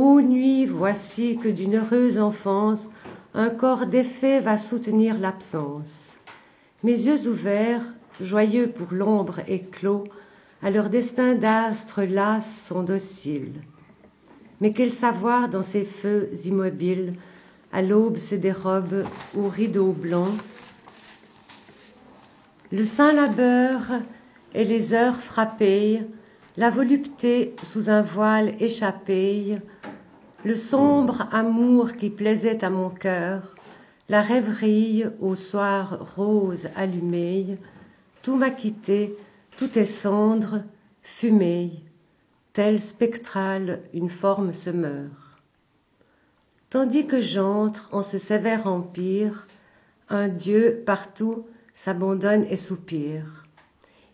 Ô nuit, voici que d'une heureuse enfance, un corps défait va soutenir l'absence. Mes yeux ouverts, joyeux pour l'ombre éclos, à leur destin d'astres las sont dociles. Mais quel savoir dans ces feux immobiles, à l'aube se dérobe aux rideaux blancs. Le saint labeur et les heures frappées, la volupté sous un voile échappé, le sombre amour qui plaisait à mon cœur, la rêverie au soir rose allumé, tout m'a quitté, tout est cendre, fumée, telle spectrale une forme se meurt. Tandis que j'entre en ce sévère empire, un Dieu partout s'abandonne et soupire.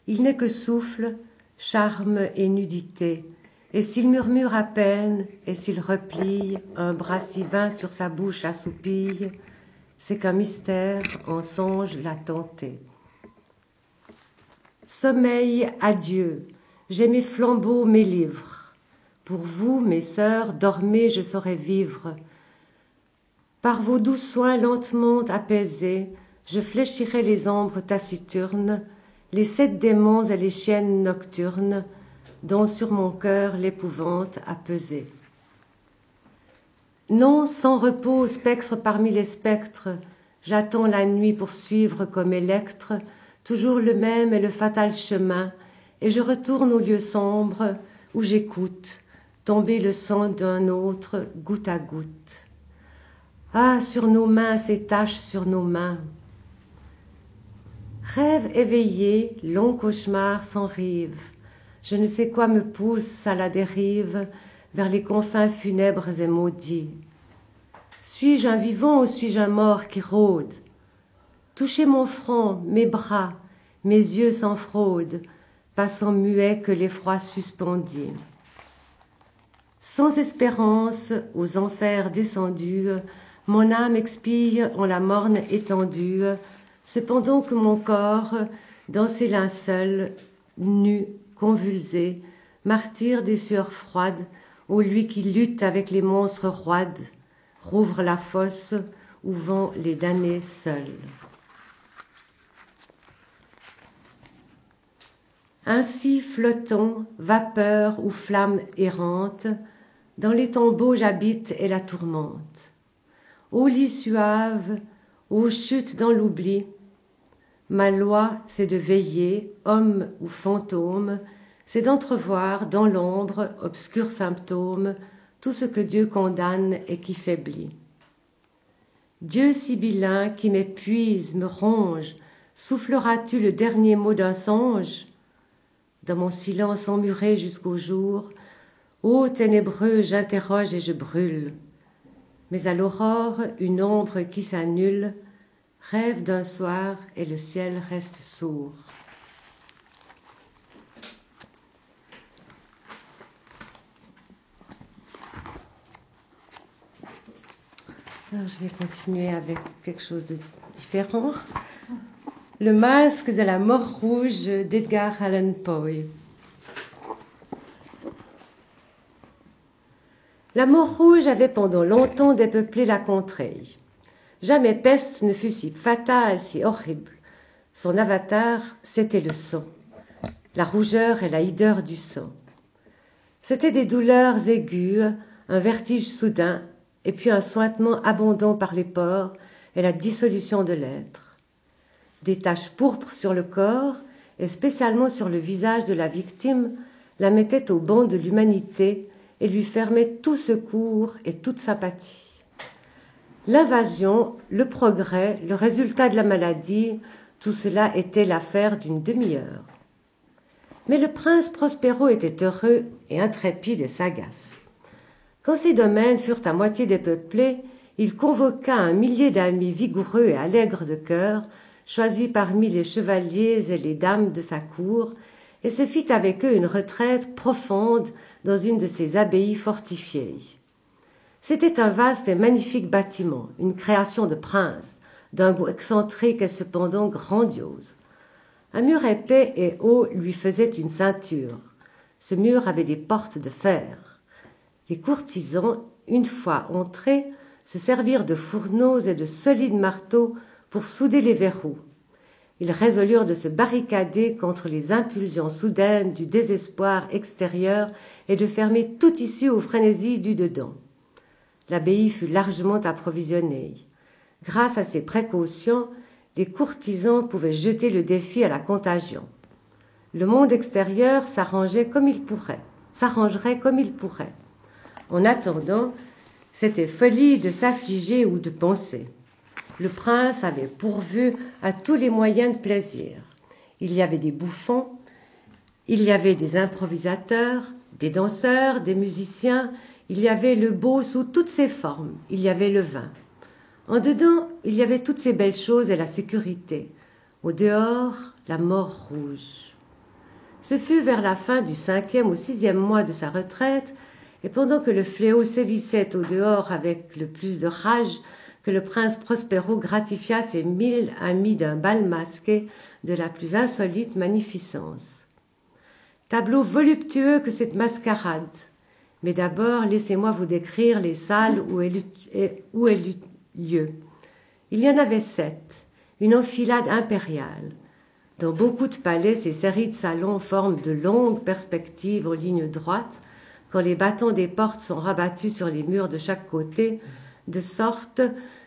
Il n'est que souffle, charme et nudité, et s'il murmure à peine, et s'il replie un bras si vain sur sa bouche assoupie, c'est qu'un mystère en songe l'a tenté. Sommeil, adieu, j'ai mes flambeaux, mes livres. Pour vous, mes sœurs, dormez, je saurai vivre. Par vos doux soins lentement apaisés, je fléchirai les ombres taciturnes, les sept démons et les chiennes nocturnes, dont sur mon cœur l'épouvante a pesé. Non, sans repos, spectre parmi les spectres, j'attends la nuit pour suivre comme électre toujours le même et le fatal chemin, et je retourne au lieu sombre où j'écoute tomber le sang d'un autre goutte à goutte. Ah, sur nos mains, ces taches sur nos mains. Rêve éveillé, long cauchemar sans rive, je ne sais quoi me pousse à la dérive vers les confins funèbres et maudits. Suis-je un vivant ou suis-je un mort qui rôde? Touchez mon front, mes bras, mes yeux sans fraude, passant muets que l'effroi suspendit. Sans espérance, aux enfers descendus, mon âme expire en la morne étendue, cependant que mon corps, dans ses linceuls, nu, convulsé, martyr des sueurs froides, ô lui qui lutte avec les monstres roides, rouvre la fosse où vont les damnés seuls. Ainsi flottant, vapeur ou flamme errante, dans les tombeaux j'habite et la tourmente ô lit suave, ô chute dans l'oubli. Ma loi, c'est de veiller, homme ou fantôme, c'est d'entrevoir dans l'ombre, obscur symptôme, tout ce que Dieu condamne et qui faiblit. Dieu sibyllin qui m'épuise, me ronge, souffleras-tu le dernier mot d'un songe? Dans mon silence emmuré jusqu'au jour, ô ténébreux, j'interroge et je brûle mais à l'aurore une ombre qui s'annule rêve d'un soir et le ciel reste sourd. Je vais continuer avec quelque chose de différent. Le masque de la mort rouge d'Edgar Allan Poe. La mort rouge avait pendant longtemps dépeuplé la contrée. Jamais peste ne fut si fatale, si horrible. Son avatar, c'était le sang, la rougeur et la hideur du sang. C'étaient des douleurs aiguës, un vertige soudain, et puis un sointement abondant par les pores et la dissolution de l'être. Des taches pourpres sur le corps, et spécialement sur le visage de la victime, la mettaient au banc de l'humanité et lui fermait tout secours et toute sympathie. L'invasion, le progrès, le résultat de la maladie, tout cela était l'affaire d'une demi-heure. Mais le prince Prospero était heureux et intrépide et sagace. Quand ses domaines furent à moitié dépeuplés, il convoqua un millier d'amis vigoureux et allègres de cœur, choisis parmi les chevaliers et les dames de sa cour, et se fit avec eux une retraite profonde dans une de ces abbayes fortifiées. C'était un vaste et magnifique bâtiment, une création de prince, d'un goût excentrique et cependant grandiose. Un mur épais et haut lui faisait une ceinture. Ce mur avait des portes de fer. Les courtisans, une fois entrés, se servirent de fourneaux et de solides marteaux pour souder les verrous. Ils résolurent de se barricader contre les impulsions soudaines du désespoir extérieur et de fermer toute issue aux frénésies du dedans. L'abbaye fut largement approvisionnée. Grâce à ces précautions, les courtisans pouvaient jeter le défi à la contagion. Le monde extérieur s'arrangeait comme il pourrait, s'arrangerait comme il pourrait. En attendant, c'était folie de s'affliger ou de penser. Le prince avait pourvu à tous les moyens de plaisir. Il y avait des bouffons, il y avait des improvisateurs, des danseurs, des musiciens, il y avait le beau sous toutes ses formes, il y avait le vin. En dedans, il y avait toutes ces belles choses et la sécurité. Au dehors, la mort rouge. Ce fut vers la fin du cinquième ou sixième mois de sa retraite, et pendant que le fléau sévissait au dehors avec le plus de rage, que le prince Prospero gratifia ses mille amis d'un bal masqué de la plus insolite magnificence. Tableau voluptueux que cette mascarade. Mais d'abord, laissez-moi vous décrire les salles où elle, eut lieu. Il y en avait sept, une enfilade impériale. Dans beaucoup de palais, ces séries de salons forment de longues perspectives aux lignes droites, quand les bâtons des portes sont rabattus sur les murs de chaque côté, de sorte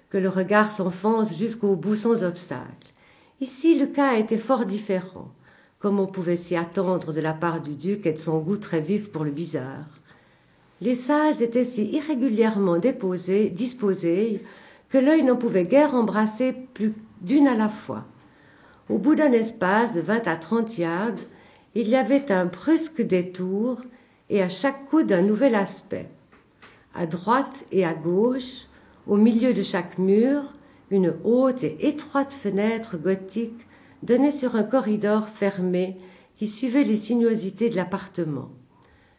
que le regard s'enfonce jusqu'au bout sans obstacle. Ici, le cas était fort différent, comme on pouvait s'y attendre de la part du duc et de son goût très vif pour le bizarre. Les salles étaient si irrégulièrement déposées, disposées, que l'œil n'en pouvait guère embrasser plus d'une à la fois. Au bout d'un espace de vingt à trente yards, il y avait un brusque détour et à chaque coup d'un nouvel aspect. À droite et à gauche, au milieu de chaque mur, une haute et étroite fenêtre gothique donnait sur un corridor fermé qui suivait les sinuosités de l'appartement.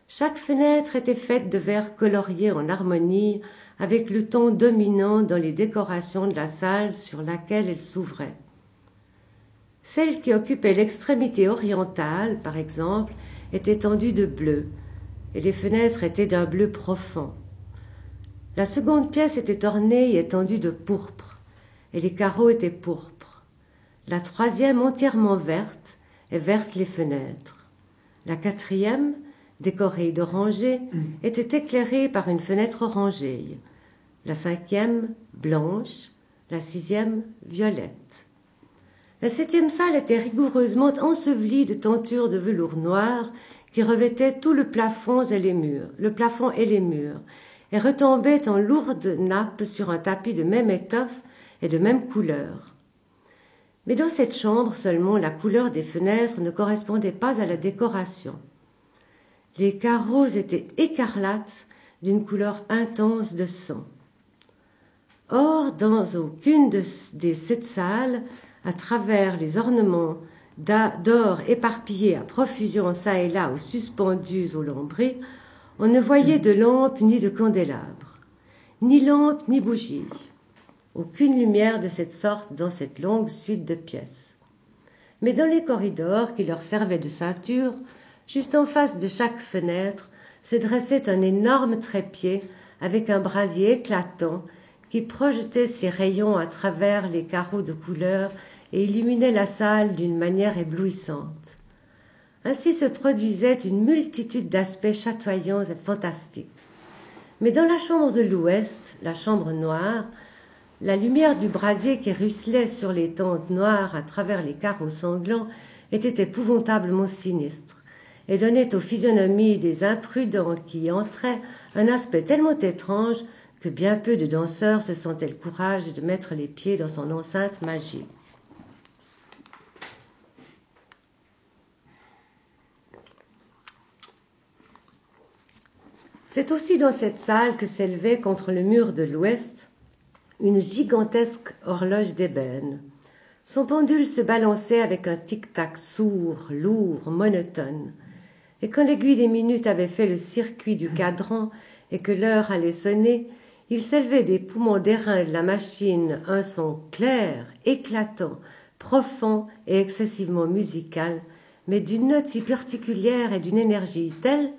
Chaque fenêtre était faite de verres coloriés en harmonie avec le ton dominant dans les décorations de la salle sur laquelle elle s'ouvrait. Celle qui occupait l'extrémité orientale, par exemple, était tendue de bleu, et les fenêtres étaient d'un bleu profond. La seconde pièce était ornée et étendue de pourpre, et les carreaux étaient pourpres. La troisième entièrement verte, et vertes les fenêtres. La quatrième, décorée d'oranger, était éclairée par une fenêtre orangée. La cinquième, blanche. La sixième, violette. La septième salle était rigoureusement ensevelie de tentures de velours noir qui revêtaient tout le plafond et les murs, le plafond et les murs, et retombaient en lourdes nappes sur un tapis de même étoffe et de même couleur. Mais dans cette chambre seulement la couleur des fenêtres ne correspondait pas à la décoration. Les carreaux étaient écarlates d'une couleur intense de sang. Or, dans aucune des sept salles, à travers les ornements d'or éparpillés à profusion çà et là ou suspendus aux lambris, on ne voyait de lampe ni de candélabre, ni lampe ni bougie. Aucune lumière de cette sorte dans cette longue suite de pièces. Mais dans les corridors qui leur servaient de ceinture, juste en face de chaque fenêtre, se dressait un énorme trépied avec un brasier éclatant qui projetait ses rayons à travers les carreaux de couleur et illuminait la salle d'une manière éblouissante. Ainsi se produisait une multitude d'aspects chatoyants et fantastiques. Mais dans la chambre de l'ouest, la chambre noire, la lumière du brasier qui ruisselait sur les tentes noires à travers les carreaux sanglants était épouvantablement sinistre et donnait aux physionomies des imprudents qui y entraient un aspect tellement étrange que bien peu de danseurs se sentaient le courage de mettre les pieds dans son enceinte magique. C'est aussi dans cette salle que s'élevait contre le mur de l'ouest une gigantesque horloge d'ébène. Son pendule se balançait avec un tic-tac sourd, lourd, monotone. Et quand l'aiguille des minutes avait fait le circuit du cadran et que l'heure allait sonner, il s'élevait des poumons d'airain de la machine un son clair, éclatant, profond et excessivement musical, mais d'une note si particulière et d'une énergie telle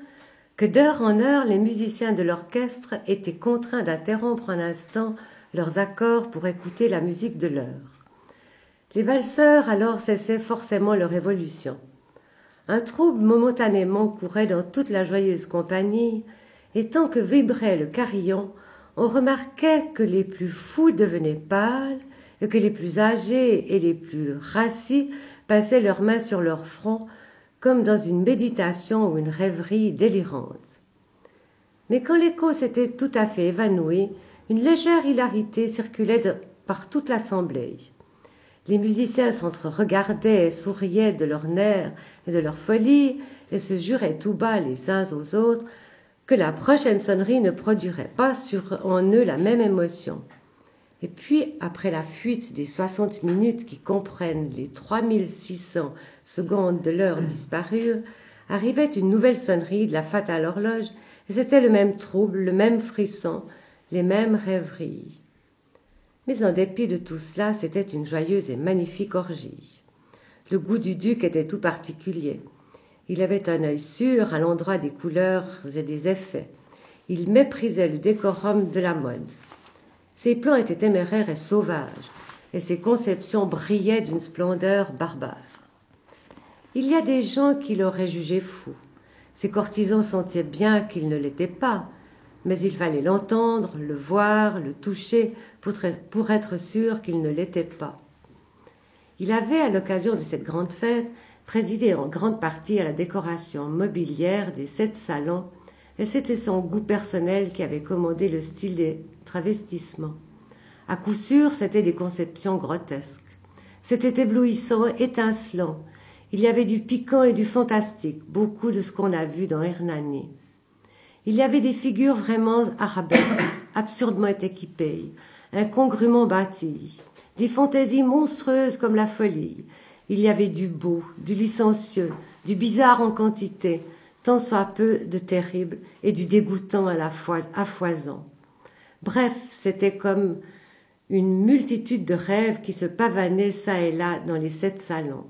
que d'heure en heure les musiciens de l'orchestre étaient contraints d'interrompre un instant leurs accords pour écouter la musique de l'heure. Les valseurs alors cessaient forcément leur évolution. Un trouble momentanément courait dans toute la joyeuse compagnie, et tant que vibrait le carillon, on remarquait que les plus fous devenaient pâles, et que les plus âgés et les plus rassis passaient leurs mains sur leur front comme dans une méditation ou une rêverie délirante. Mais quand l'écho s'était tout à fait évanoui, une légère hilarité circulait par toute l'assemblée. Les musiciens s'entre-regardaient et souriaient de leurs nerfs et de leur folie, et se juraient tout bas les uns aux autres que la prochaine sonnerie ne produirait pas sur en eux la même émotion. Et puis, après la fuite des soixante minutes qui comprennent les trois mille six cents secondes de l'heure disparue, arrivait une nouvelle sonnerie de la fatale horloge, et c'était le même trouble, le même frisson, les mêmes rêveries. Mais en dépit de tout cela, c'était une joyeuse et magnifique orgie. Le goût du duc était tout particulier. Il avait un œil sûr à l'endroit des couleurs et des effets. Il méprisait le décorum de la mode. Ses plans étaient téméraires et sauvages, et ses conceptions brillaient d'une splendeur barbare. Il y a des gens qui l'auraient jugé fou. Ses courtisans sentaient bien qu'il ne l'était pas, mais il fallait l'entendre, le voir, le toucher pour être sûr qu'il ne l'était pas. Il avait, à l'occasion de cette grande fête, présidé en grande partie à la décoration mobilière des sept salons, et c'était son goût personnel qui avait commandé le style des travestissement. À coup sûr, c'était des conceptions grotesques. C'était éblouissant, étincelant. Il y avait du piquant et du fantastique, beaucoup de ce qu'on a vu dans Hernani. Il y avait des figures vraiment arabesques, absurdement équipées, incongrument bâties, des fantaisies monstrueuses comme la folie. Il y avait du beau, du licencieux, du bizarre en quantité, tant soit peu de terrible et du dégoûtant à fois. Bref, c'était comme une multitude de rêves qui se pavanaient çà et là dans les sept salons.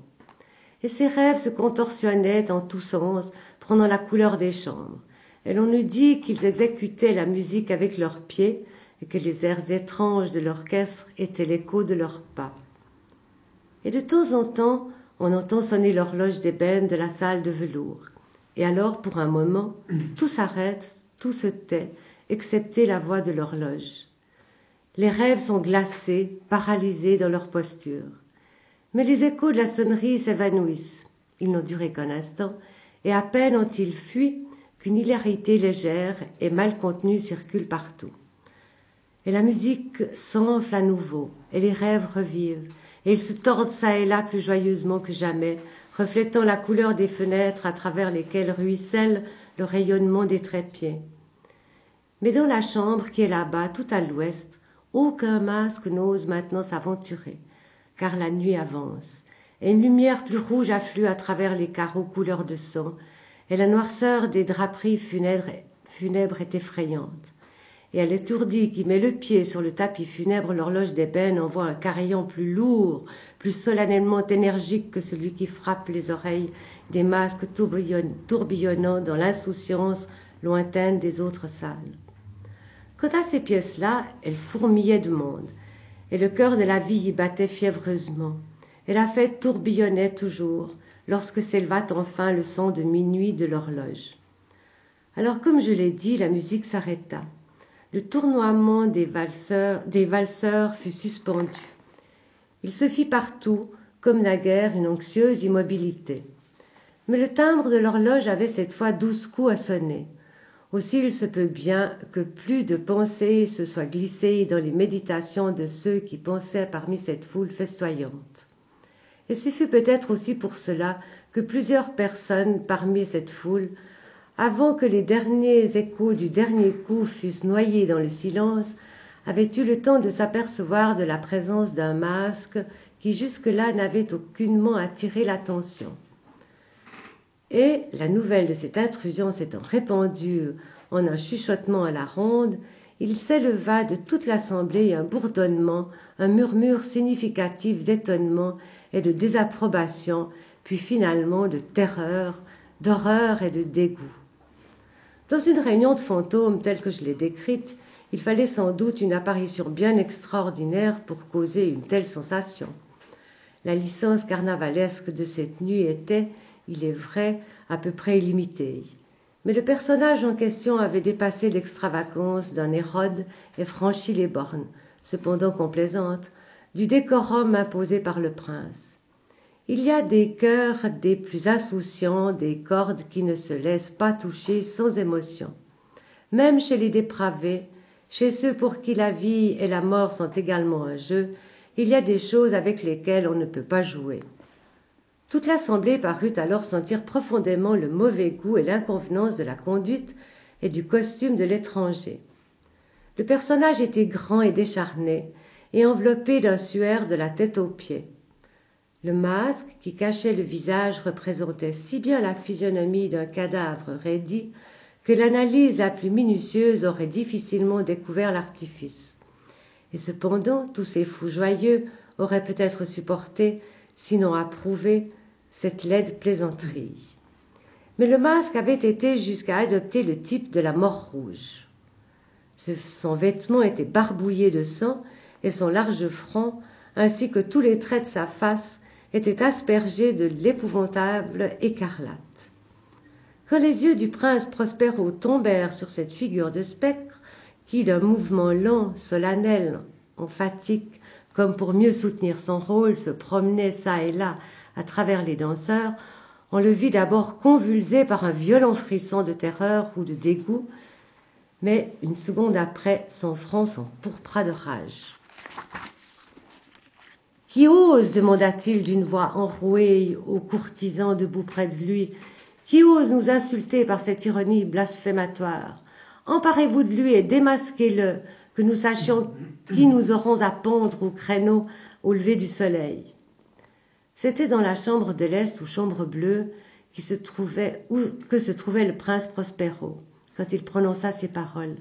Et ces rêves se contorsionnaient en tous sens, prenant la couleur des chambres. Et l'on eût dit qu'ils exécutaient la musique avec leurs pieds, et que les airs étranges de l'orchestre étaient l'écho de leurs pas. Et de temps en temps, on entend sonner l'horloge d'ébène de la salle de velours. Et alors, pour un moment, tout s'arrête, tout se tait, excepté la voix de l'horloge. Les rêves sont glacés, paralysés dans leur posture. Mais les échos de la sonnerie s'évanouissent. Ils n'ont duré qu'un instant, et à peine ont-ils fui qu'une hilarité légère et mal contenue circule partout. Et la musique s'enfle à nouveau, et les rêves revivent, et ils se tordent çà et là plus joyeusement que jamais, reflétant la couleur des fenêtres à travers lesquelles ruisselle le rayonnement des trépieds. Mais dans la chambre qui est là-bas, tout à l'ouest, aucun masque n'ose maintenant s'aventurer, car la nuit avance, et une lumière plus rouge afflue à travers les carreaux couleur de sang, et la noirceur des draperies funèbres, est effrayante. Et à l'étourdi qui met le pied sur le tapis funèbre, l'horloge d'ébène envoie un carillon plus lourd, plus solennellement énergique que celui qui frappe les oreilles des masques tourbillonnant dans l'insouciance lointaine des autres salles. Quant à ces pièces-là, elles fourmillaient de monde, et le cœur de la vie y battait fiévreusement, et la fête tourbillonnait toujours, lorsque s'éleva enfin le son de minuit de l'horloge. Alors, comme je l'ai dit, la musique s'arrêta. Le tournoiement des valseurs, fut suspendu. Il se fit partout, comme naguère, une anxieuse immobilité. Mais le timbre de l'horloge avait cette fois douze coups à sonner. Aussi il se peut bien que plus de pensées se soient glissées dans les méditations de ceux qui pensaient parmi cette foule festoyante. Et ce fut peut-être aussi pour cela que plusieurs personnes parmi cette foule, avant que les derniers échos du dernier coup fussent noyés dans le silence, avaient eu le temps de s'apercevoir de la présence d'un masque qui jusque-là n'avait aucunement attiré l'attention. Et la nouvelle de cette intrusion s'étant répandue en un chuchotement à la ronde, il s'éleva de toute l'assemblée un bourdonnement, un murmure significatif d'étonnement et de désapprobation, puis finalement de terreur, d'horreur et de dégoût. Dans une réunion de fantômes telle que je l'ai décrite, il fallait sans doute une apparition bien extraordinaire pour causer une telle sensation. La licence carnavalesque de cette nuit était, il est vrai, à peu près illimitée. Mais le personnage en question avait dépassé l'extravagance d'un Hérode et franchi les bornes, cependant complaisantes, du décorum imposé par le prince. Il y a des cœurs des plus insouciants, des cordes qui ne se laissent pas toucher sans émotion. Même chez les dépravés, chez ceux pour qui la vie et la mort sont également un jeu, il y a des choses avec lesquelles on ne peut pas jouer. Toute l'assemblée parut alors sentir profondément le mauvais goût et l'inconvenance de la conduite et du costume de l'étranger. Le personnage était grand et décharné, et enveloppé d'un suaire de la tête aux pieds. Le masque qui cachait le visage représentait si bien la physionomie d'un cadavre raidi que l'analyse la plus minutieuse aurait difficilement découvert l'artifice. Et cependant, tous ces fous joyeux auraient peut-être supporté, sinon approuvé, cette laide plaisanterie. Mais le masque avait été jusqu'à adopter le type de la mort rouge. son vêtement était barbouillé de sang et son large front, ainsi que tous les traits de sa face, étaient aspergés de l'épouvantable écarlate. Quand les yeux du prince Prospero tombèrent sur cette figure de spectre, qui d'un mouvement lent, solennel, emphatique, comme pour mieux soutenir son rôle, se promenait çà et là à travers les danseurs, on le vit d'abord convulsé par un violent frisson de terreur ou de dégoût, mais une seconde après, son front s'empourpra de rage. Qui ose demanda-t-il d'une voix enrouée aux courtisans debout près de lui. Qui ose nous insulter par cette ironie blasphématoire? Emparez-vous de lui et démasquez-le, que nous sachions qui nous aurons à pondre au créneau au lever du soleil. C'était dans la chambre de l'Est ou chambre bleue qui se trouvait, où, que se trouvait le prince Prospero, quand il prononça ces paroles.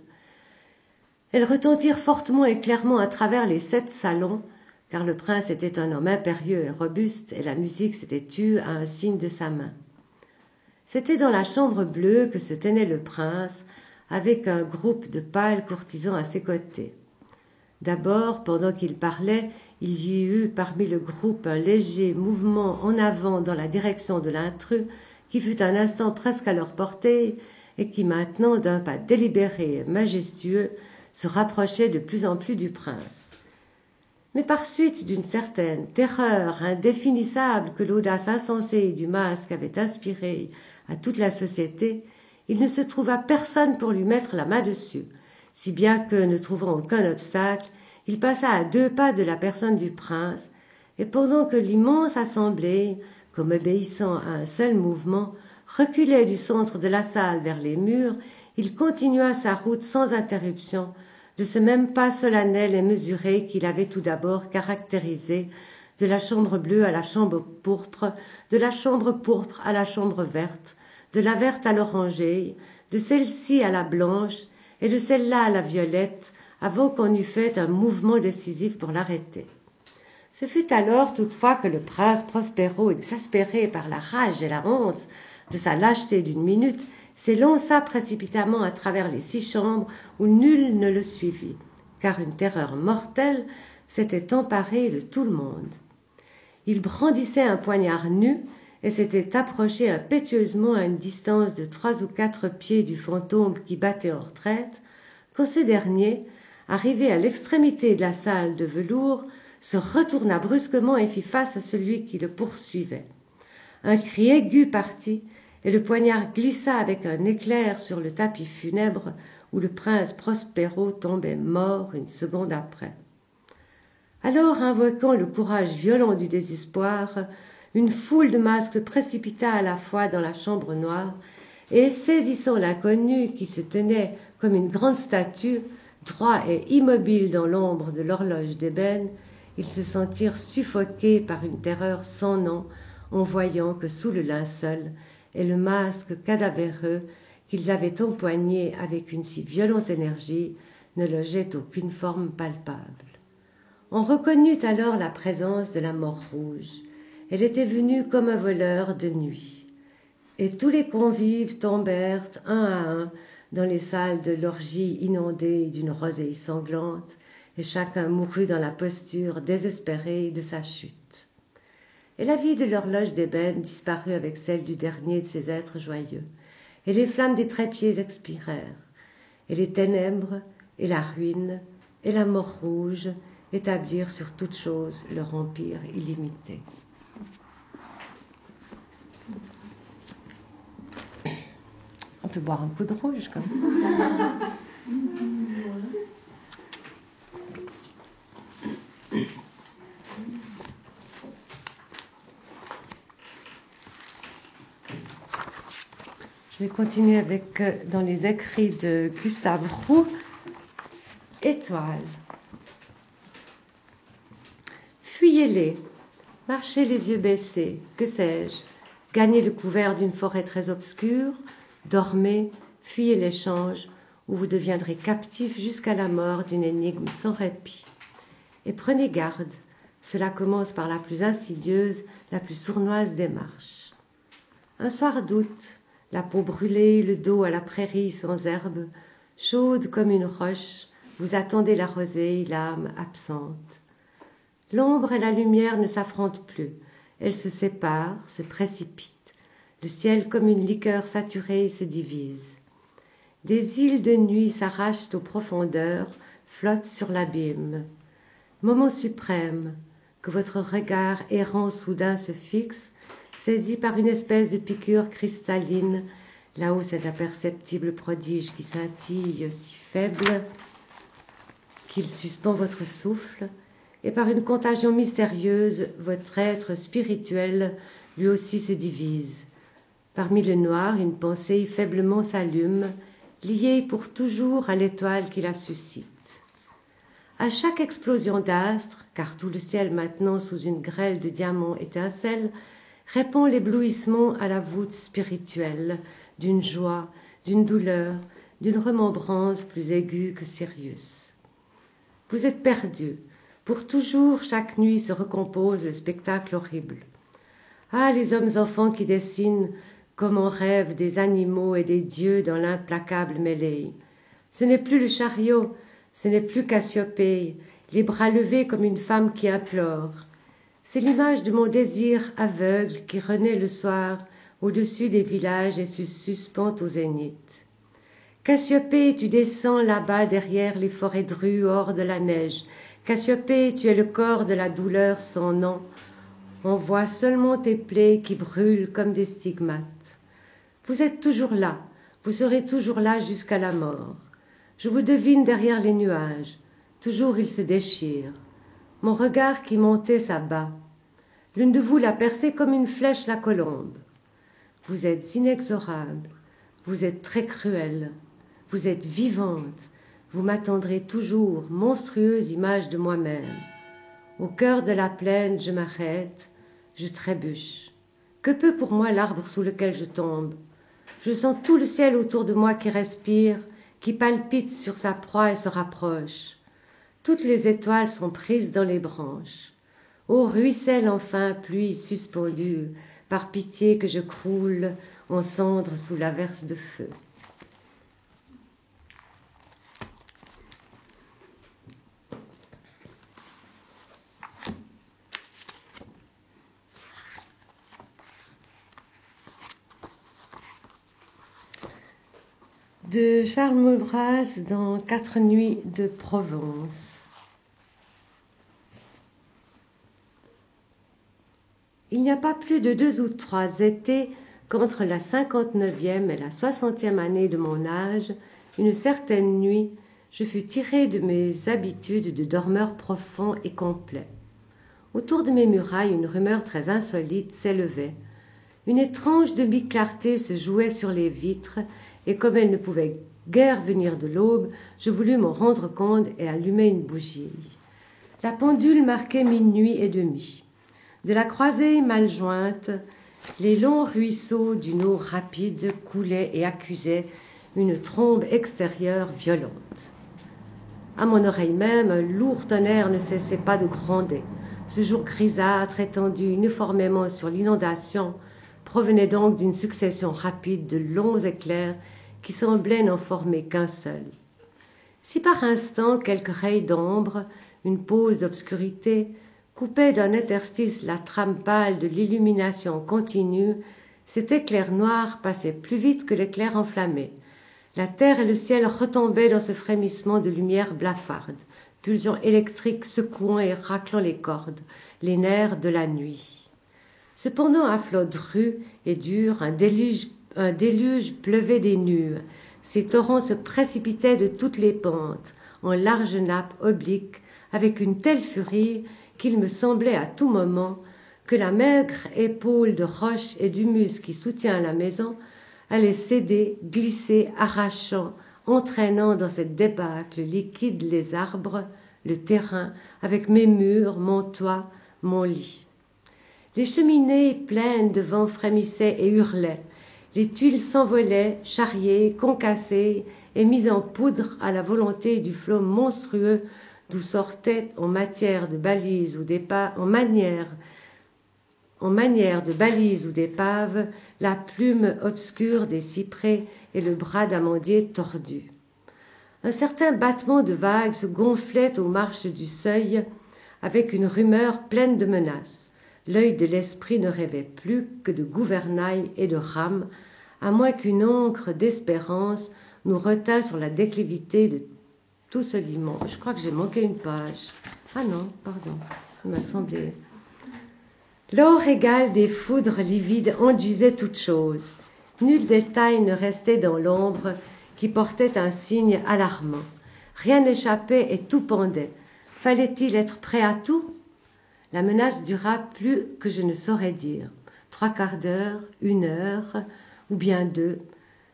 Elles retentirent fortement et clairement à travers les sept salons, car le prince était un homme impérieux et robuste, et la musique s'était tue à un signe de sa main. C'était dans la chambre bleue que se tenait le prince, avec un groupe de pâles courtisans à ses côtés. D'abord, pendant qu'il parlait, il y eut parmi le groupe un léger mouvement en avant dans la direction de l'intrus, qui fut un instant presque à leur portée, et qui maintenant, d'un pas délibéré et majestueux, se rapprochait de plus en plus du prince. Mais par suite d'une certaine terreur indéfinissable que l'audace insensée du masque avait inspirée à toute la société, il ne se trouva personne pour lui mettre la main dessus, si bien que, ne trouvant aucun obstacle, il passa à deux pas de la personne du prince, et pendant que l'immense assemblée, comme obéissant à un seul mouvement, reculait du centre de la salle vers les murs, il continua sa route sans interruption, de ce même pas solennel et mesuré qu'il avait tout d'abord caractérisé, de la chambre bleue à la chambre pourpre, de la chambre pourpre à la chambre verte, de la verte à l'oranger, de celle-ci à la blanche, et de celle-là à la violette, avant qu'on eût fait un mouvement décisif pour l'arrêter. Ce fut alors toutefois que le prince Prospero, exaspéré par la rage et la honte de sa lâcheté d'une minute, s'élança précipitamment à travers les six chambres où nul ne le suivit, car une terreur mortelle s'était emparée de tout le monde. Il brandissait un poignard nu et s'était approché impétueusement à une distance de trois ou quatre pieds du fantôme qui battait en retraite, quand ce dernier, arrivé à l'extrémité de la salle de velours, se retourna brusquement et fit face à celui qui le poursuivait. Un cri aigu partit, et le poignard glissa avec un éclair sur le tapis funèbre où le prince Prospero tombait mort une seconde après. Alors, invoquant le courage violent du désespoir, une foule de masques précipita à la fois dans la chambre noire, et saisissant l'inconnu qui se tenait comme une grande statue, droit et immobile dans l'ombre de l'horloge d'ébène, ils se sentirent suffoqués par une terreur sans nom en voyant que sous le linceul et le masque cadavéreux qu'ils avaient empoigné avec une si violente énergie ne logeait aucune forme palpable. On reconnut alors la présence de la mort rouge. Elle était venue comme un voleur de nuit. Et tous les convives tombèrent un à un dans les salles de l'orgie inondées d'une rosée sanglante, et chacun mourut dans la posture désespérée de sa chute. Et la vie de l'horloge d'ébène disparut avec celle du dernier de ces êtres joyeux, et les flammes des trépieds expirèrent, et les ténèbres, et la ruine, et la mort rouge établirent sur toute chose leur empire illimité. On peut boire un coup de rouge comme ça. Je vais continuer avec, euh, dans les écrits de Gustave Roux, Étoile. Fuyez-les, marchez les yeux baissés, que sais-je, gagnez le couvert d'une forêt très obscure, dormez, fuyez l'échange, où vous deviendrez captif jusqu'à la mort d'une énigme sans répit. Et prenez garde, cela commence par la plus insidieuse, la plus sournoise des marches. Un soir d'août, la peau brûlée, le dos à la prairie sans herbe, chaude comme une roche, vous attendez la rosée, l'âme absente. L'ombre et la lumière ne s'affrontent plus, elles se séparent, se précipitent. Le ciel, comme une liqueur saturée, se divise. Des îles de nuit s'arrachent aux profondeurs, flottent sur l'abîme. Moment suprême, que votre regard errant soudain se fixe saisi par une espèce de piqûre cristalline. Là-haut, cet imperceptible prodige qui scintille si faible qu'il suspend votre souffle, et par une contagion mystérieuse, votre être spirituel lui aussi se divise. Parmi le noir, une pensée faiblement s'allume, liée pour toujours à l'étoile qui la suscite. À chaque explosion d'astres, car tout le ciel maintenant sous une grêle de diamants étincelle, répond l'éblouissement à la voûte spirituelle d'une joie, d'une douleur, d'une remembrance plus aiguë que sérieuse. Vous êtes perdu. Pour toujours, chaque nuit se recompose le spectacle horrible. Ah, les hommes enfants qui dessinent comme en rêve des animaux et des dieux dans l'implacable mêlée. Ce n'est plus le chariot, ce n'est plus Cassiopée, les bras levés comme une femme qui implore. C'est l'image de mon désir aveugle qui renaît le soir au-dessus des villages et se suspend au zénith. Cassiopée, tu descends là-bas derrière les forêts drues hors de la neige. Cassiopée, tu es le corps de la douleur sans nom. On voit seulement tes plaies qui brûlent comme des stigmates. Vous êtes toujours là, vous serez toujours là jusqu'à la mort. Je vous devine derrière les nuages. Toujours ils se déchirent. Mon regard qui montait s'abat. L'une de vous l'a percé comme une flèche la colombe. Vous êtes inexorable, vous êtes très cruelle, vous êtes vivante, vous m'attendrez toujours, monstrueuse image de moi-même. Au cœur de la plaine, je m'arrête, je trébuche. Que peut pour moi l'arbre sous lequel je tombe? Je sens tout le ciel autour de moi qui respire, qui palpite sur sa proie et se rapproche. Toutes les étoiles sont prises dans les branches. Ô ruisselle enfin, pluie suspendue, par pitié que je croule en cendres sous l'averse de feu. De Charles Maubras dans Quatre nuits de Provence. Il n'y a pas plus de deux ou trois étés qu'entre la cinquante-neuvième et la soixantième année de mon âge, une certaine nuit, je fus tiré de mes habitudes de dormeur profond et complet. Autour de mes murailles, une rumeur très insolite s'élevait. Une étrange demi-clarté se jouait sur les vitres et comme elle ne pouvait guère venir de l'aube, je voulus m'en rendre compte et allumer une bougie. La pendule marquait minuit et demi. De la croisée mal jointe, les longs ruisseaux d'une eau rapide coulaient et accusaient une trombe extérieure violente. À mon oreille même, un lourd tonnerre ne cessait pas de gronder. Ce jour grisâtre étendu uniformément sur l'inondation provenait donc d'une succession rapide de longs éclairs qui semblaient n'en former qu'un seul. Si par instant quelques rayes d'ombre, une pause d'obscurité, coupaient d'un interstice la trame pâle de l'illumination continue, cet éclair noir passait plus vite que l'éclair enflammé. La terre et le ciel retombaient dans ce frémissement de lumière blafarde, pulsion électrique secouant et raclant les cordes, les nerfs de la nuit. Cependant, à flot dru et dur, un déluge, un déluge pleuvait des nues. Ces torrents se précipitaient de toutes les pentes, en larges nappes obliques, avec une telle furie qu'il me semblait à tout moment que la maigre épaule de roche et d'humus qui soutient la maison allait céder, glisser, arrachant, entraînant dans cette débâcle liquide les arbres, le terrain, avec mes murs, mon toit, mon lit. Les cheminées pleines de vent frémissaient et hurlaient. Les tuiles s'envolaient, charriées, concassées et mises en poudre à la volonté du flot monstrueux d'où sortait en matière de balise ou d'épave, en manière, en manière de balise ou d'épave, la plume obscure des cyprès et le bras d'amandier tordu. Un certain battement de vagues se gonflait aux marches du seuil avec une rumeur pleine de menaces. L'œil de l'esprit ne rêvait plus que de gouvernail et de rames, à moins qu'une encre d'espérance nous retint sur la déclivité de tout ce dimanche. Je crois que j'ai manqué une page. Ah non, pardon, ça m'a semblé. L'or égal des foudres livides enduisait toute chose. Nul détail ne restait dans l'ombre qui portait un signe alarmant. Rien n'échappait et tout pendait. Fallait-il être prêt à tout? La menace dura plus que je ne saurais dire. Trois quarts d'heure, une heure, ou bien deux.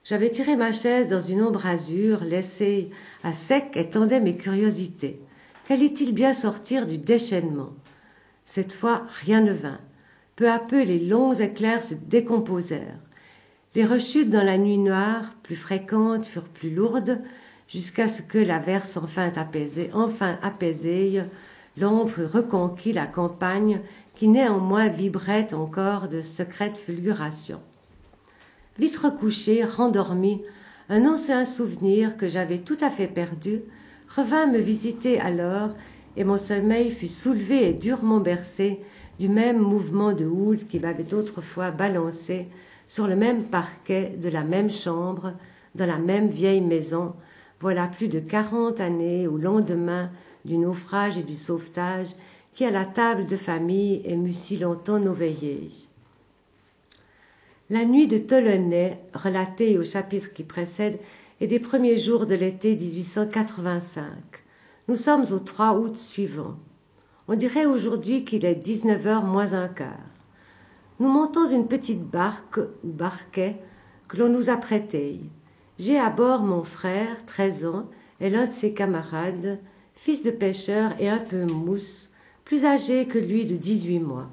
J'avais tiré ma chaise dans une embrasure, laissée à sec et tendais mes curiosités. Qu'allait-il bien sortir du déchaînement? Cette fois, rien ne vint. Peu à peu, les longs éclairs se décomposèrent. Les rechutes dans la nuit noire, plus fréquentes, furent plus lourdes, jusqu'à ce que l'averse enfin apaisée, enfin apaisée, l'ombre reconquit la campagne qui néanmoins vibrait encore de secrètes fulgurations. Vite recouché, rendormi, un ancien souvenir que j'avais tout à fait perdu revint me visiter alors, et mon sommeil fut soulevé et durement bercé du même mouvement de houle qui m'avait autrefois balancé sur le même parquet de la même chambre, dans la même vieille maison, voilà plus de quarante années au lendemain du naufrage et du sauvetage qui à la table de famille émut si longtemps nos veillées. La nuit de Tolonais, relatée au chapitre qui précède, est des premiers jours de l'été 1885. Nous sommes au 3 août suivant. On dirait aujourd'hui qu'il est 19 heures moins un quart. Nous montons une petite barque ou barquet que l'on nous a prêté. J'ai à bord mon frère, treize ans, et l'un de ses camarades, fils de pêcheur et un peu mousse, plus âgé que lui de dix-huit mois.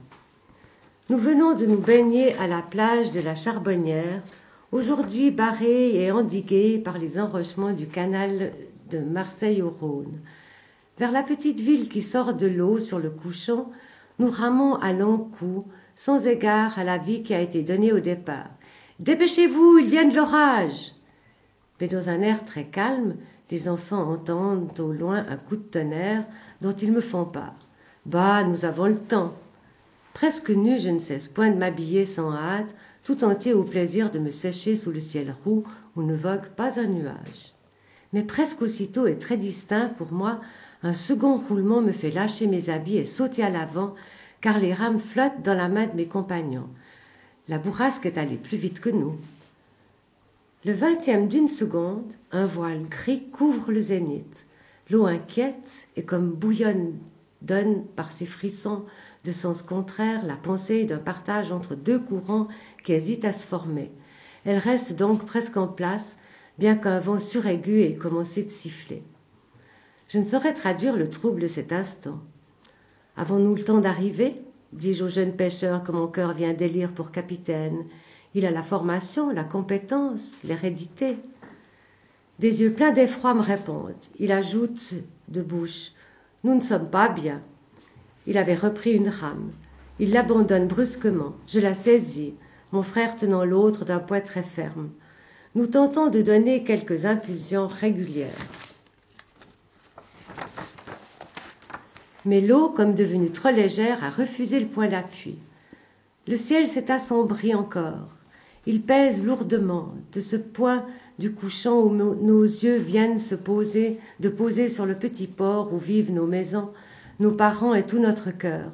Nous venons de nous baigner à la plage de la Charbonnière, aujourd'hui barrée et endiguée par les enrochements du canal de Marseille au Rhône. Vers la petite ville qui sort de l'eau sur le couchon, nous ramons à longs coups, sans égard à la vie qui a été donnée au départ. Dépêchez-vous, il vient de l'orage. Mais dans un air très calme, les enfants entendent au loin un coup de tonnerre dont ils me font part. Bah, nous avons le temps. Presque nu, je ne cesse point de m'habiller sans hâte, tout entier au plaisir de me sécher sous le ciel roux où ne vogue pas un nuage. Mais presque aussitôt et très distinct pour moi, un second roulement me fait lâcher mes habits et sauter à l'avant car les rames flottent dans la main de mes compagnons. La bourrasque est allée plus vite que nous. Le vingtième d'une seconde, un voile gris couvre le zénith. L'eau inquiète et comme bouillonne donne par ses frissons de sens contraire la pensée d'un partage entre deux courants qui hésitent à se former. Elle reste donc presque en place, bien qu'un vent suraigu ait commencé de siffler. Je ne saurais traduire le trouble de cet instant. Avons-nous le temps d'arriver? dis-je au jeune pêcheur que mon cœur vient d'élire pour capitaine. Il a la formation, la compétence, l'hérédité. Des yeux pleins d'effroi me répondent. Il ajoute de bouche Nous ne sommes pas bien. Il avait repris une rame. Il l'abandonne brusquement. Je la saisis, mon frère tenant l'autre d'un poing très ferme. nous tentons de donner quelques impulsions régulières. Mais l'eau, comme devenue trop légère, a refusé le point d'appui. Le ciel s'est assombri encore. Il pèse lourdement, de ce point du couchant où nos yeux viennent se poser, de poser sur le petit port où vivent nos maisons, nos parents et tout notre cœur.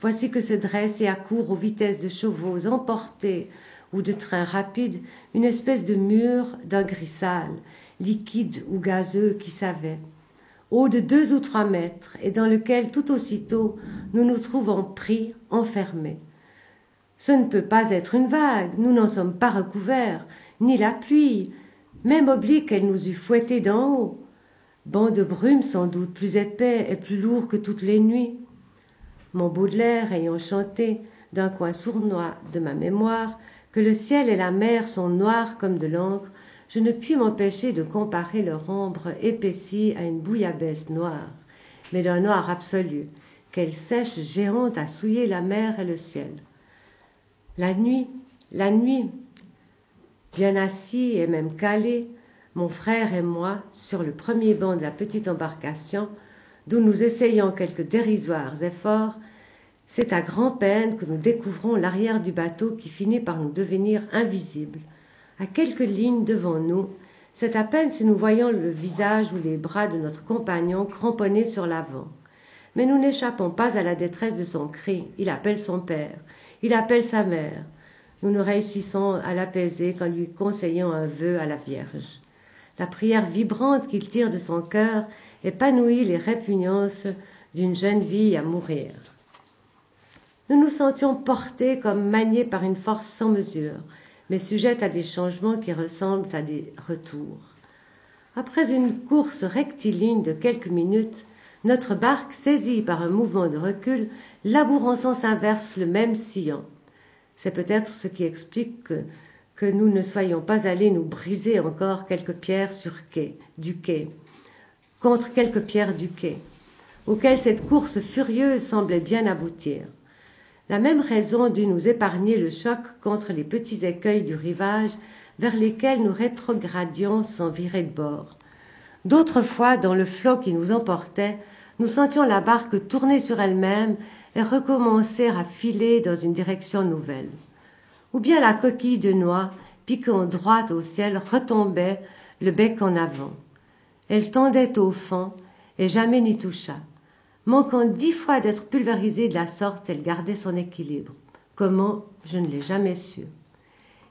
Voici que se dresse et accourt aux vitesses de chevaux emportés ou de trains rapides une espèce de mur d'un gris sale, liquide ou gazeux qui savait, haut de deux ou trois mètres, et dans lequel tout aussitôt nous nous trouvons pris, enfermés. Ce ne peut pas être une vague, nous n'en sommes pas recouverts, ni la pluie, même oblique elle nous eût fouettés d'en haut. Banc de brume sans doute plus épais et plus lourd que toutes les nuits. Mon Baudelaire ayant chanté d'un coin sournois de ma mémoire que le ciel et la mer sont noirs comme de l'encre, je ne puis m'empêcher de comparer leur ombre épaissie à une bouillabaisse noire, mais d'un noir absolu, quelle sèche géante a souillé la mer et le ciel. La nuit, la nuit, bien assis et même calés, mon frère et moi, sur le premier banc de la petite embarcation, d'où nous essayons quelques dérisoires efforts, c'est à grand-peine que nous découvrons l'arrière du bateau qui finit par nous devenir invisible. À quelques lignes devant nous, c'est à peine si nous voyons le visage ou les bras de notre compagnon cramponnés sur l'avant. Mais nous n'échappons pas à la détresse de son cri. Il appelle son père. Il appelle sa mère. Nous ne réussissons à l'apaiser qu'en lui conseillant un vœu à la Vierge. La prière vibrante qu'il tire de son cœur épanouit les répugnances d'une jeune vie à mourir. Nous nous sentions portés comme maniés par une force sans mesure, mais sujettes à des changements qui ressemblent à des retours. Après une course rectiligne de quelques minutes, notre barque, saisie par un mouvement de recul, laboure en sens inverse le même sillon. C'est peut-être ce qui explique que, nous ne soyons pas allés nous briser encore quelques pierres sur quai, du quai, contre quelques pierres du quai, auxquelles cette course furieuse semblait bien aboutir. La même raison dut nous épargner le choc contre les petits écueils du rivage vers lesquels nous rétrogradions sans virer de bord. D'autres fois, dans le flot qui nous emportait, nous sentions la barque tourner sur elle-même et recommencer à filer dans une direction nouvelle. Ou bien la coquille de noix, piquant droite au ciel, retombait, le bec en avant. Elle tendait au fond et jamais n'y toucha. Manquant dix fois d'être pulvérisée de la sorte, elle gardait son équilibre. Comment Je ne l'ai jamais su.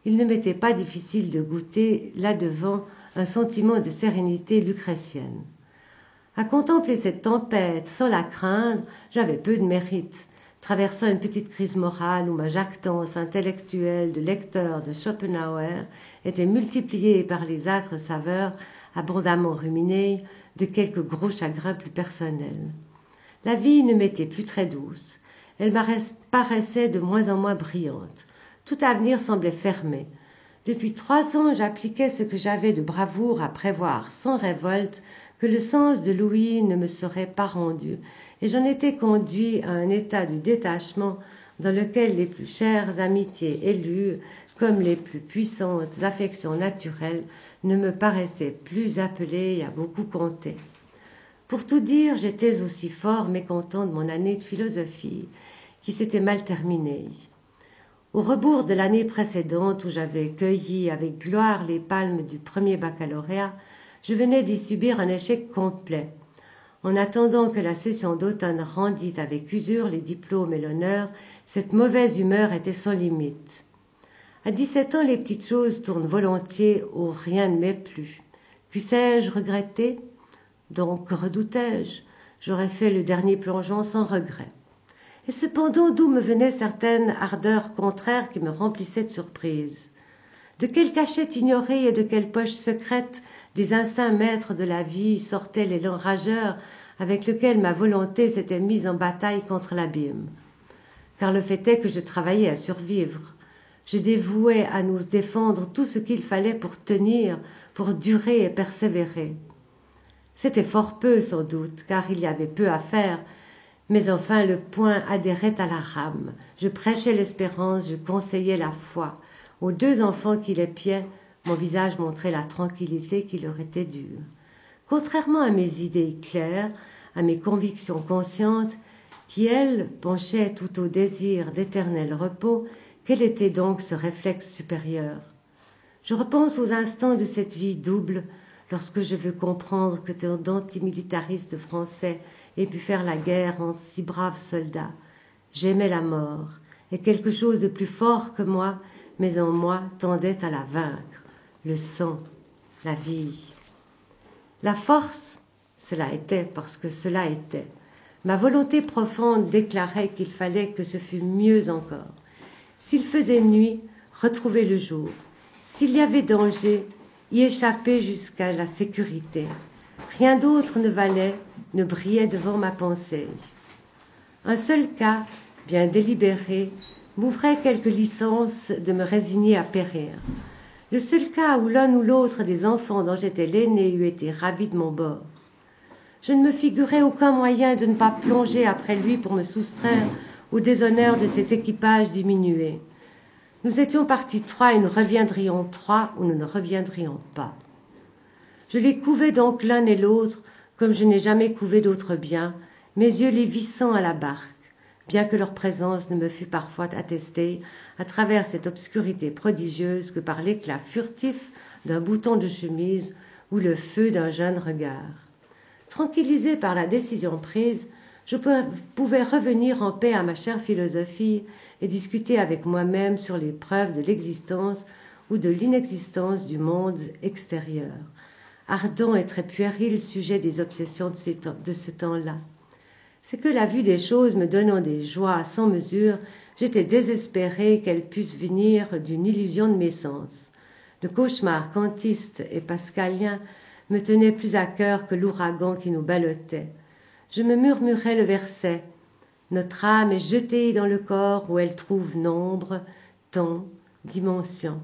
Il ne m'était pas difficile de goûter, là-devant, un sentiment de sérénité lucrétienne. À contempler cette tempête sans la craindre, j'avais peu de mérite, traversant une petite crise morale où ma jactance intellectuelle de lecteur de Schopenhauer était multipliée par les âcres saveurs abondamment ruminées de quelques gros chagrins plus personnels. La vie ne m'était plus très douce. Elle paraissait de moins en moins brillante. Tout avenir semblait fermé. Depuis trois ans, j'appliquais ce que j'avais de bravoure à prévoir sans révolte que le sens de l'ouïe ne me serait pas rendu, et j'en étais conduit à un état de détachement dans lequel les plus chères amitiés élues, comme les plus puissantes affections naturelles, ne me paraissaient plus appelées à beaucoup compter. Pour tout dire, j'étais aussi fort mécontent de mon année de philosophie, qui s'était mal terminée. Au rebours de l'année précédente où j'avais cueilli avec gloire les palmes du premier baccalauréat, je venais d'y subir un échec complet. En attendant que la session d'automne rendît avec usure les diplômes et l'honneur, cette mauvaise humeur était sans limite. À dix-sept ans, les petites choses tournent volontiers où rien ne m'est plus. Puissais-je regretter? Donc redoutais-je, j'aurais fait le dernier plongeon sans regret. Et cependant, d'où me venaient certaines ardeurs contraires qui me remplissaient de surprise De quelle cachette ignorée et de quelle poche secrète des instincts maîtres de la vie sortait l'élan rageur avec lequel ma volonté s'était mise en bataille contre l'abîme. Car le fait est que je travaillais à survivre. Je dévouais à nous défendre tout ce qu'il fallait pour tenir, pour durer et persévérer. C'était fort peu sans doute, car il y avait peu à faire, mais enfin le poing adhérait à la rame. Je prêchais l'espérance, je conseillais la foi. Aux deux enfants qui l'épiaient, Mon visage montrait la tranquillité qui leur était due. Contrairement à mes idées claires, à mes convictions conscientes, qui, elles, penchaient tout au désir d'éternel repos, quel était donc ce réflexe supérieur? Je repense aux instants de cette vie double lorsque je veux comprendre que tant d'antimilitaristes français aient pu faire la guerre entre si braves soldats. J'aimais la mort, et quelque chose de plus fort que moi, mais en moi, tendait à la vaincre. Le sang, la vie. La force, cela était parce que cela était. Ma volonté profonde déclarait qu'il fallait que ce fût mieux encore. S'il faisait nuit, retrouver le jour. S'il y avait danger, y échapper jusqu'à la sécurité. Rien d'autre ne valait, ne brillait devant ma pensée. Un seul cas, bien délibéré, m'ouvrait quelque licence de me résigner à périr. Le seul cas où l'un ou l'autre des enfants dont j'étais l'aîné eût été ravi de mon bord. Je ne me figurais aucun moyen de ne pas plonger après lui pour me soustraire au déshonneur de cet équipage diminué. Nous étions partis trois et nous reviendrions trois ou nous ne reviendrions pas. Je les couvais donc l'un et l'autre comme je n'ai jamais couvé d'autres biens, mes yeux les vissant à la barque, bien que leur présence ne me fût parfois attestée à travers cette obscurité prodigieuse que par l'éclat furtif d'un bouton de chemise ou le feu d'un jeune regard. Tranquillisé par la décision prise, je pouvais revenir en paix à ma chère philosophie et discuter avec moi-même sur les preuves de l'existence ou de l'inexistence du monde extérieur, ardent et très puéril sujet des obsessions de, ce temps-là. C'est que la vue des choses me donnant des joies sans mesure, j'étais désespéré qu'elles puissent venir d'une illusion de mes sens. Le cauchemar kantiste et pascalien me tenait plus à cœur que l'ouragan qui nous ballottait. Je me murmurais le verset notre âme est jetée dans le corps où elle trouve nombre, temps, dimension.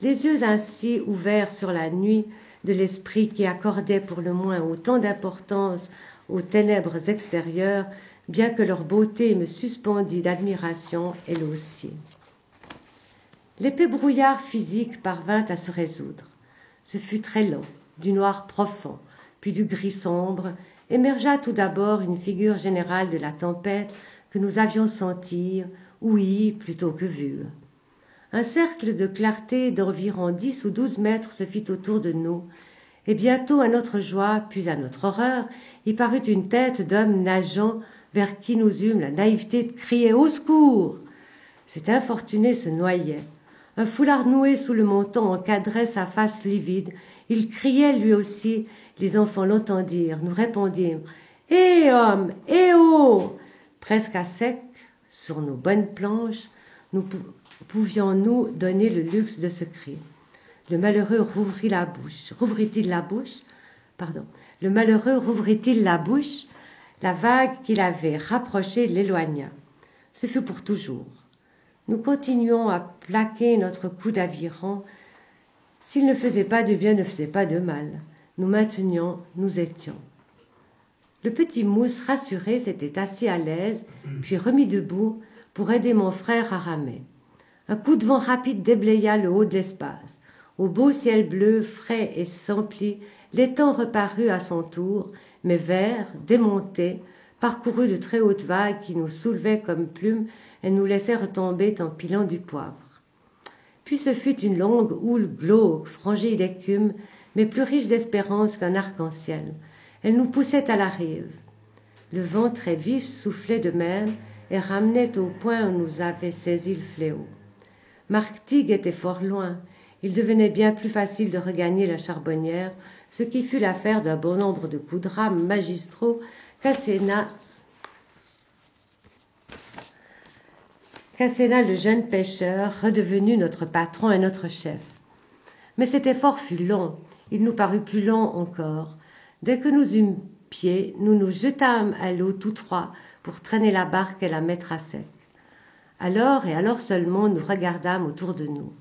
Les yeux ainsi ouverts sur la nuit de l'esprit qui accordait pour le moins autant d'importance aux ténèbres extérieures, bien que leur beauté me suspendît d'admiration, elle aussi. L'épais brouillard physique parvint à se résoudre. Ce fut très long, du noir profond, puis du gris sombre, émergea tout d'abord une figure générale de la tempête que nous avions sentir, ouïe plutôt que vue. Un cercle de clarté d'environ dix ou douze mètres se fit autour de nous, et bientôt à notre joie, puis à notre horreur, y parut une tête d'homme nageant vers qui nous eûmes la naïveté de crier Au secours. Cet infortuné se noyait. Un foulard noué sous le menton encadrait sa face livide. Il criait lui aussi, les enfants l'entendirent, nous répondirent Hé homme, hé oh Presque à sec, sur nos bonnes planches, nous pouvions-nous donner le luxe de ce cri? Le malheureux rouvrit la bouche. Rouvrit-il la bouche? Pardon. Le malheureux rouvrit-il la bouche? La vague qu'il avait rapprochée l'éloigna. Ce fut pour toujours. Nous continuons à plaquer notre coup d'aviron. S'il ne faisait pas de bien, ne faisait pas de mal nous maintenions, nous étions. Le petit mousse rassuré s'était assis à l'aise, puis remis debout pour aider mon frère à ramer. Un coup de vent rapide déblaya le haut de l'espace. Au beau ciel bleu, frais et sans plis, l'étang reparut à son tour, mais vert, démonté, parcouru de très hautes vagues qui nous soulevaient comme plumes et nous laissaient retomber en pilant du poivre. Puis ce fut une longue houle glauque, frangée d'écume, mais plus riche d'espérance qu'un arc-en-ciel. Elle nous poussait à la rive. Le vent très vif soufflait de même et ramenait au point où nous avait saisi le fléau. Marctigue était fort loin. Il devenait bien plus facile de regagner la charbonnière, ce qui fut l'affaire d'un bon nombre de coups de magistraux qu'Asséna qu'Asséna le jeune pêcheur, redevenu notre patron et notre chef. Mais cet effort fut long, il nous parut plus long encore. Dès que nous eûmes pied, nous nous jetâmes à l'eau tous trois pour traîner la barque et la mettre à sec. Alors et alors seulement nous regardâmes autour de nous.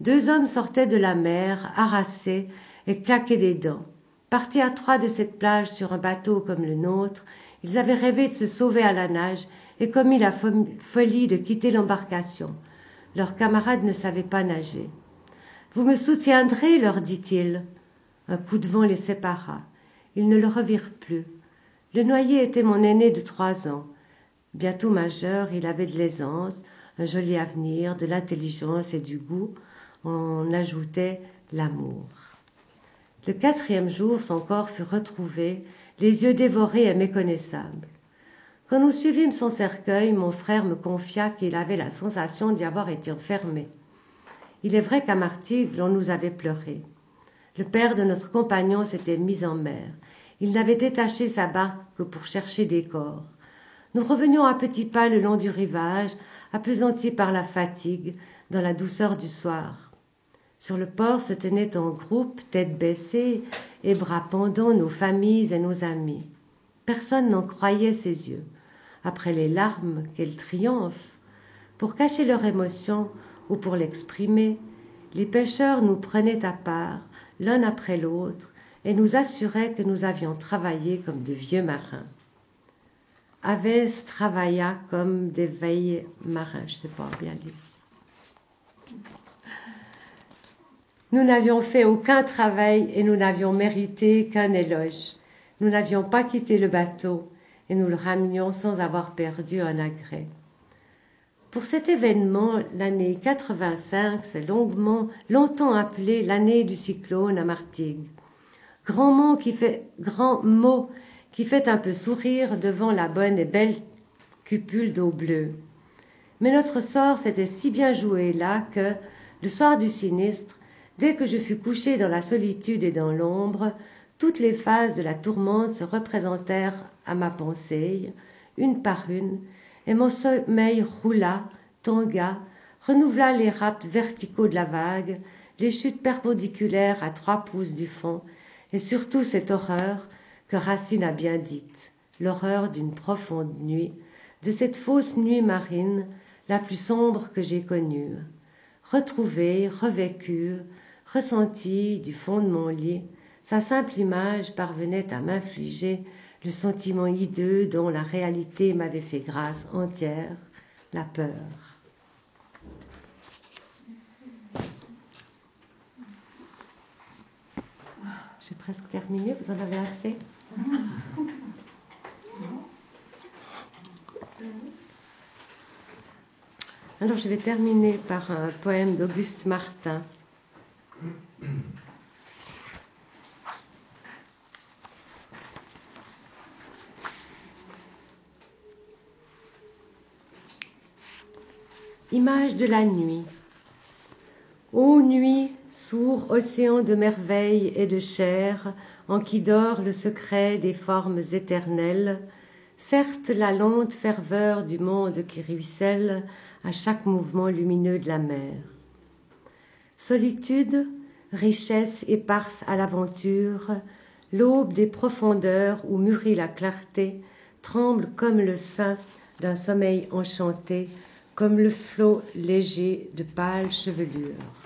Deux hommes sortaient de la mer, harassés et claquaient des dents. Partis à trois de cette plage sur un bateau comme le nôtre, ils avaient rêvé de se sauver à la nage et commis la folie de quitter l'embarcation. Leurs camarades ne savaient pas nager. Vous me soutiendrez, leur dit-il. Un coup de vent les sépara. Ils ne le revirent plus. Le noyer était mon aîné de trois ans. Bientôt majeur, il avait de l'aisance, un joli avenir, de l'intelligence et du goût. On ajoutait l'amour. Le quatrième jour, son corps fut retrouvé, les yeux dévorés et méconnaissables. Quand nous suivîmes son cercueil, mon frère me confia qu'il avait la sensation d'y avoir été enfermé. Il est vrai qu'à Martigues, on nous avait pleuré. Le père de notre compagnon s'était mis en mer. Il n'avait détaché sa barque que pour chercher des corps. Nous revenions à petits pas le long du rivage, appesantis par la fatigue, dans la douceur du soir. Sur le port se tenaient en groupe, tête baissée et bras pendants, nos familles et nos amis. Personne n'en croyait ses yeux. Après les larmes, quel triomphe Pour cacher leur émotion ou pour l'exprimer, les pêcheurs nous prenaient à part, l'un après l'autre, et nous assuraient que nous avions travaillé comme de vieux marins. Aves travailla comme des veilles marins. Je ne sais pas bien lire ça. Nous n'avions fait aucun travail et nous n'avions mérité qu'un éloge. Nous n'avions pas quitté le bateau et nous le ramenions sans avoir perdu un agrès. Pour cet événement, l'année 85 c'est longuement, longtemps appelée l'année du cyclone à Martigues. Grand mot qui fait, grand mot qui fait un peu sourire devant la bonne et belle cupule d'eau bleue. Mais notre sort s'était si bien joué là que, le soir du sinistre, dès que je fus couché dans la solitude et dans l'ombre, toutes les phases de la tourmente se représentèrent à ma pensée, une par une, et mon sommeil roula, tangua, renouvela les raptes verticaux de la vague, les chutes perpendiculaires à trois pouces du fond, et surtout cette horreur, que Racine a bien dite, l'horreur d'une profonde nuit, de cette fausse nuit marine, la plus sombre que j'ai connue. Retrouvée, revécue, ressentie du fond de mon lit, sa simple image parvenait à m'infliger le sentiment hideux dont la réalité m'avait fait grâce entière, la peur. J'ai presque terminé, vous en avez assez? Alors je vais terminer par un poème d'Auguste Martin. Image de la nuit. Ô nuit, sourd océan de merveilles et de chair, en qui dort le secret des formes éternelles, certes la lente ferveur du monde qui ruisselle à chaque mouvement lumineux de la mer. Solitude, richesse éparse à l'aventure, l'aube des profondeurs où mûrit la clarté tremble comme le sein d'un sommeil enchanté, comme le flot léger de pâles chevelures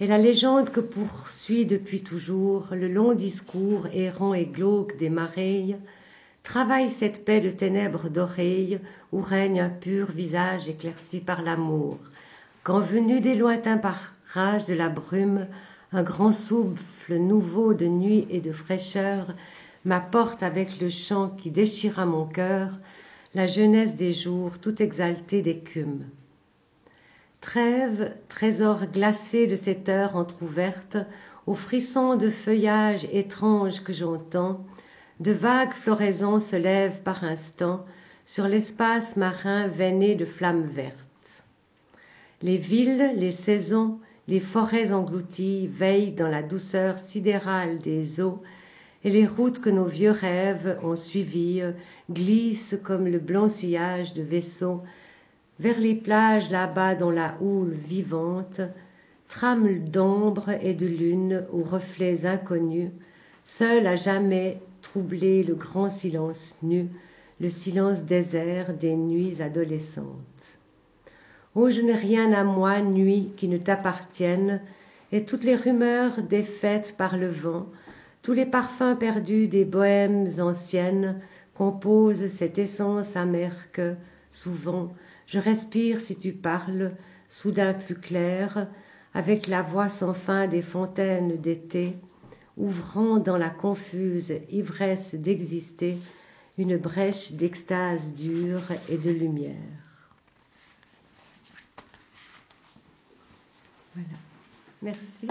et la légende que poursuit depuis toujours le long discours errant et glauque des mareilles travaille cette paix de ténèbres d'oreilles où règne un pur visage éclairci par l'amour. Quand venu des lointains parages de la brume un grand souffle nouveau de nuit et de fraîcheur m'apporte avec le chant qui déchira mon cœur la jeunesse des jours tout exaltée d'écume Trêve, trésor glacé de cette heure entr'ouverte, aux frissons de feuillage étrange que j'entends, de vagues floraisons se lèvent par instants sur l'espace marin veiné de flammes vertes. Les villes, les saisons, les forêts englouties veillent dans la douceur sidérale des eaux, et les routes que nos vieux rêves ont suivies glissent comme le blanc sillage de vaisseaux vers les plages là-bas dans la houle vivante, trame d'ombre et de lune aux reflets inconnus, seul à jamais troubler le grand silence nu, le silence désert des nuits adolescentes. Oh, je n'ai rien à moi, nuit, qui ne t'appartienne, et toutes les rumeurs défaites par le vent, tous les parfums perdus des bohèmes anciennes composent cette essence amère que, souvent, je respire si tu parles, soudain plus clair, avec la voix sans fin des fontaines d'été, ouvrant dans la confuse ivresse d'exister une brèche d'extase dure et de lumière. Voilà. Merci.